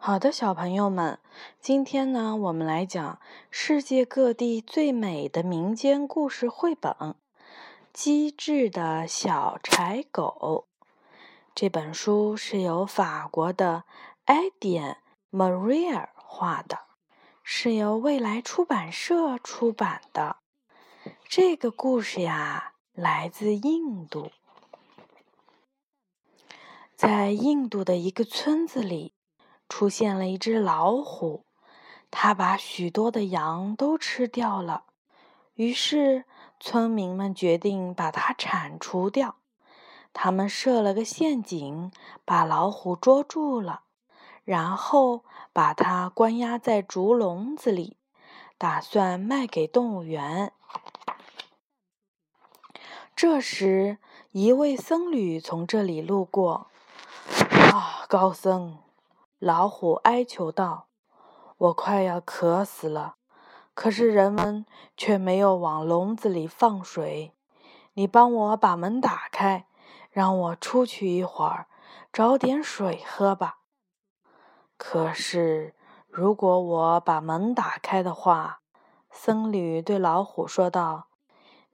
好的，小朋友们，今天呢，我们来讲世界各地最美的民间故事绘本《机智的小柴狗》。这本书是由法国的埃典·马瑞尔画的，是由未来出版社出版的。这个故事呀，来自印度，在印度的一个村子里。出现了一只老虎，它把许多的羊都吃掉了。于是村民们决定把它铲除掉。他们设了个陷阱，把老虎捉住了，然后把它关押在竹笼子里，打算卖给动物园。这时，一位僧侣从这里路过。啊，高僧！老虎哀求道：“我快要渴死了，可是人们却没有往笼子里放水。你帮我把门打开，让我出去一会儿，找点水喝吧。”可是，如果我把门打开的话，僧侣对老虎说道：“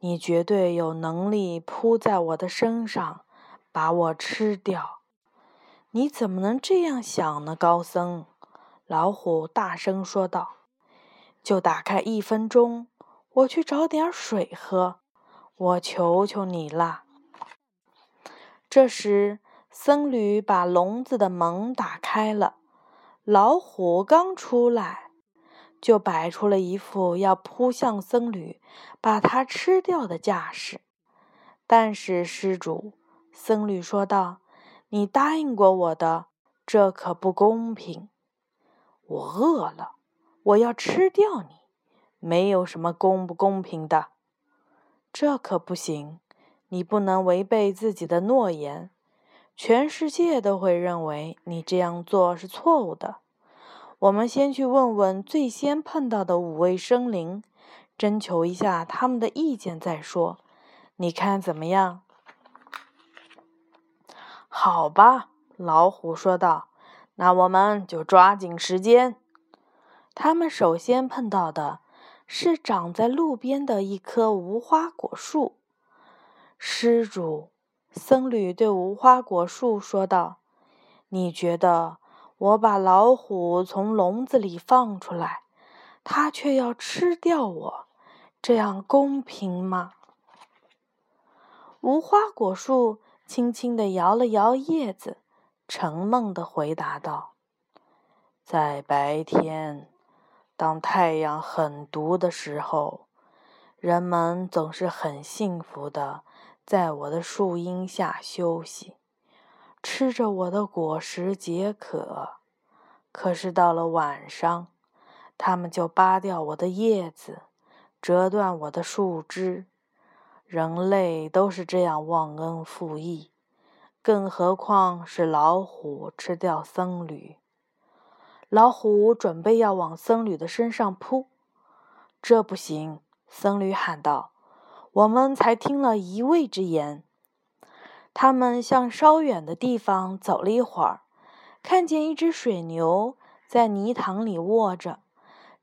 你绝对有能力扑在我的身上，把我吃掉。”你怎么能这样想呢，高僧？老虎大声说道：“就打开一分钟，我去找点水喝，我求求你了。”这时，僧侣把笼子的门打开了，老虎刚出来，就摆出了一副要扑向僧侣，把他吃掉的架势。但是，施主，僧侣说道。你答应过我的，这可不公平。我饿了，我要吃掉你，没有什么公不公平的。这可不行，你不能违背自己的诺言。全世界都会认为你这样做是错误的。我们先去问问最先碰到的五位生灵，征求一下他们的意见再说。你看怎么样？好吧，老虎说道。那我们就抓紧时间。他们首先碰到的是长在路边的一棵无花果树。施主，僧侣对无花果树说道：“你觉得我把老虎从笼子里放出来，它却要吃掉我，这样公平吗？”无花果树。轻轻地摇了摇叶子，沉闷地回答道：“在白天，当太阳很毒的时候，人们总是很幸福的在我的树荫下休息，吃着我的果实解渴。可是到了晚上，他们就扒掉我的叶子，折断我的树枝。”人类都是这样忘恩负义，更何况是老虎吃掉僧侣。老虎准备要往僧侣的身上扑，这不行！僧侣喊道：“我们才听了一位之言。”他们向稍远的地方走了一会儿，看见一只水牛在泥塘里卧着，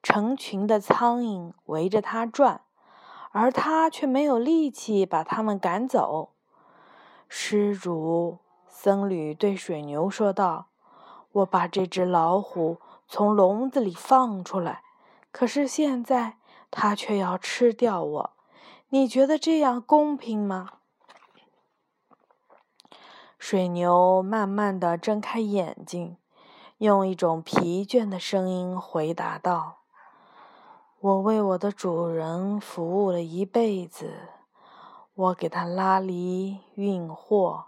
成群的苍蝇围着它转。而他却没有力气把他们赶走。施主，僧侣对水牛说道：“我把这只老虎从笼子里放出来，可是现在它却要吃掉我。你觉得这样公平吗？”水牛慢慢的睁开眼睛，用一种疲倦的声音回答道。我为我的主人服务了一辈子，我给他拉犁、运货，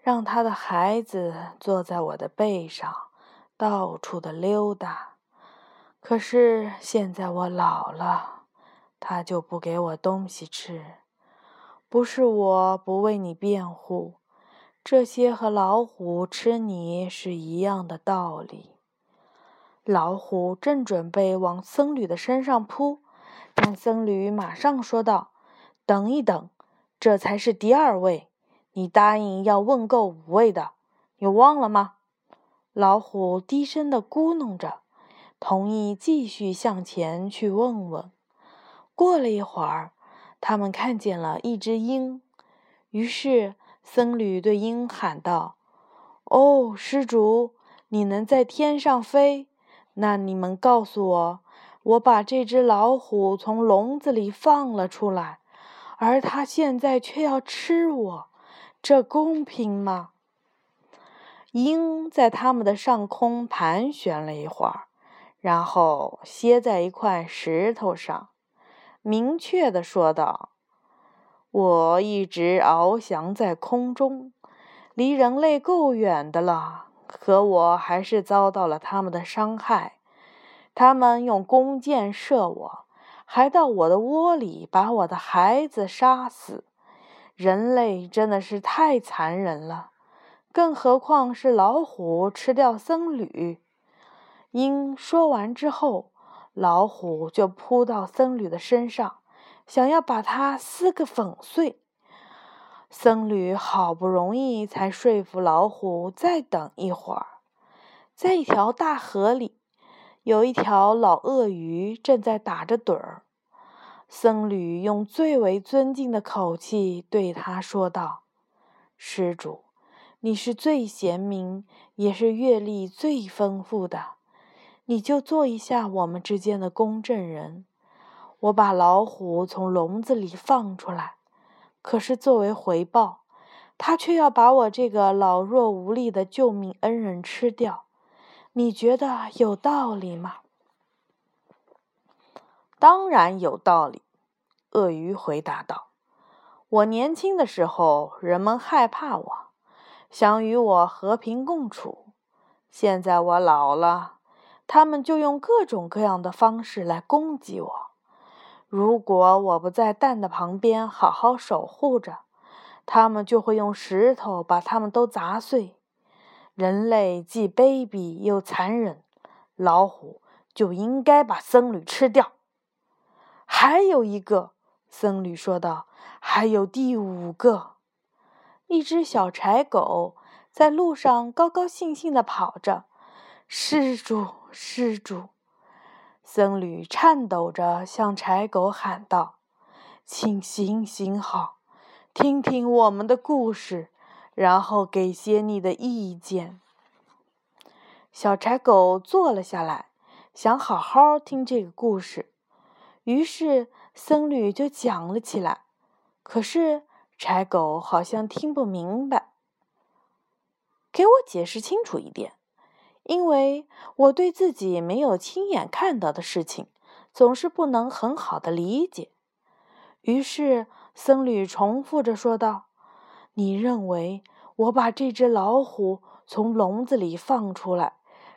让他的孩子坐在我的背上，到处的溜达。可是现在我老了，他就不给我东西吃。不是我不为你辩护，这些和老虎吃你是一样的道理。老虎正准备往僧侣的身上扑，但僧侣马上说道：“等一等，这才是第二位。你答应要问够五位的，你忘了吗？”老虎低声的咕哝着，同意继续向前去问问。过了一会儿，他们看见了一只鹰，于是僧侣对鹰喊道：“哦，施主，你能在天上飞？那你们告诉我，我把这只老虎从笼子里放了出来，而它现在却要吃我，这公平吗？”鹰在他们的上空盘旋了一会儿，然后歇在一块石头上，明确的说道：“我一直翱翔在空中，离人类够远的了，可我还是遭到了他们的伤害。他们用弓箭射我，还到我的窝里把我的孩子杀死。人类真的是太残忍了。”更何况是老虎吃掉僧侣。鹰说完之后，老虎就扑到僧侣的身上，想要把它撕个粉碎。僧侣好不容易才说服老虎再等一会儿。在一条大河里，有一条老鳄鱼正在打着盹儿。僧侣用最为尊敬的口气对他说道：“施主。”你是最贤明，也是阅历最丰富的，你就做一下我们之间的公证人。我把老虎从笼子里放出来，可是作为回报，他却要把我这个老弱无力的救命恩人吃掉。你觉得有道理吗？当然有道理，鳄鱼回答道。我年轻的时候，人们害怕我。想与我和平共处，现在我老了，他们就用各种各样的方式来攻击我。如果我不在蛋的旁边好好守护着，他们就会用石头把他们都砸碎。人类既卑鄙又残忍，老虎就应该把僧侣吃掉。还有一个，僧侣说道：“还有第五个。”一只小柴狗在路上高高兴兴地跑着。施主，施主！僧侣颤抖着向柴狗喊道：“请行行好，听听我们的故事，然后给些你的意见。”小柴狗坐了下来，想好好听这个故事。于是僧侣就讲了起来。可是。柴狗好像听不明白，给我解释清楚一点，因为我对自己没有亲眼看到的事情，总是不能很好的理解。于是僧侣重复着说道：“你认为我把这只老虎从笼子里放出来，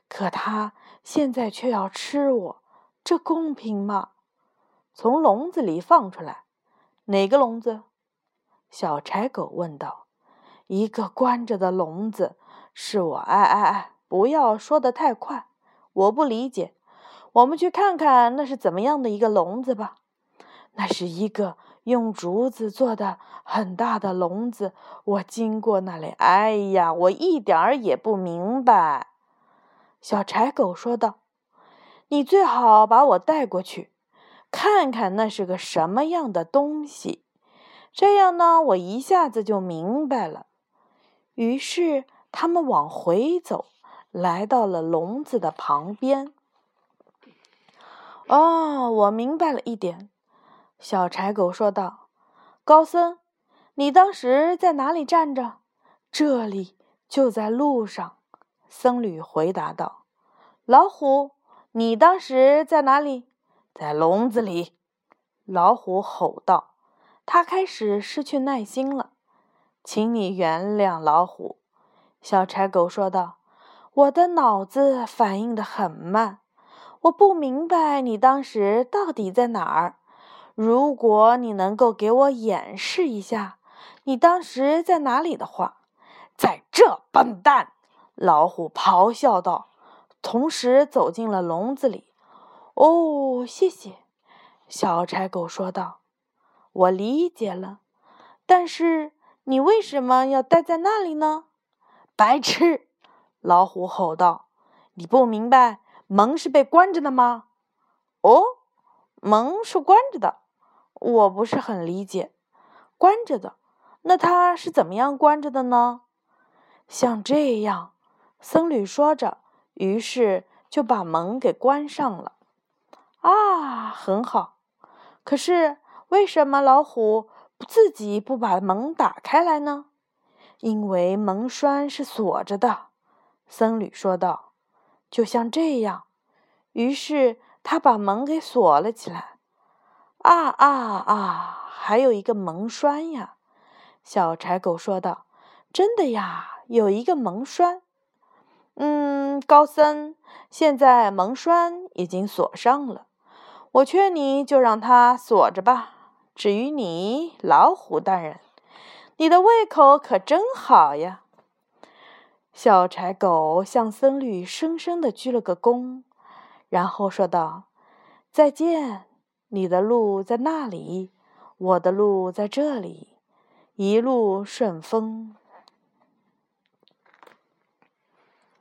可它现在却要吃我，这公平吗？从笼子里放出来，哪个笼子？”小柴狗问道：“一个关着的笼子，是我……哎哎哎，不要说的太快，我不理解。我们去看看那是怎么样的一个笼子吧。那是一个用竹子做的很大的笼子。我经过那里，哎呀，我一点儿也不明白。”小柴狗说道：“你最好把我带过去，看看那是个什么样的东西。”这样呢，我一下子就明白了。于是他们往回走，来到了笼子的旁边。哦，我明白了一点，小柴狗说道：“高僧，你当时在哪里站着？”“这里，就在路上。”僧侣回答道。“老虎，你当时在哪里？”“在笼子里。”老虎吼道。他开始失去耐心了，请你原谅老虎。”小柴狗说道，“我的脑子反应的很慢，我不明白你当时到底在哪儿。如果你能够给我演示一下你当时在哪里的话，在这，笨蛋！”老虎咆哮道，同时走进了笼子里。“哦，谢谢。”小柴狗说道。我理解了，但是你为什么要待在那里呢？白痴！老虎吼道：“你不明白门是被关着的吗？”“哦，门是关着的，我不是很理解。关着的，那它是怎么样关着的呢？”“像这样。”僧侣说着，于是就把门给关上了。啊，很好。可是为什么老虎自己不把门打开来呢？因为门栓是锁着的。僧侣说道：“就像这样。”于是他把门给锁了起来。啊啊啊！还有一个门栓呀！小柴狗说道：“真的呀，有一个门栓。”嗯，高僧，现在门栓已经锁上了，我劝你就让它锁着吧。至于你，老虎大人，你的胃口可真好呀！小柴狗向僧侣深深的鞠了个躬，然后说道：“再见，你的路在那里，我的路在这里，一路顺风。”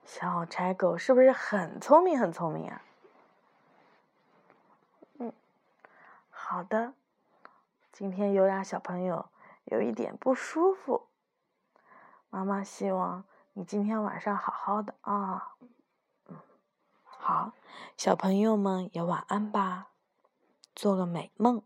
小柴狗是不是很聪明？很聪明啊！嗯，好的。今天优雅小朋友有一点不舒服，妈妈希望你今天晚上好好的啊。好，小朋友们也晚安吧，做个美梦。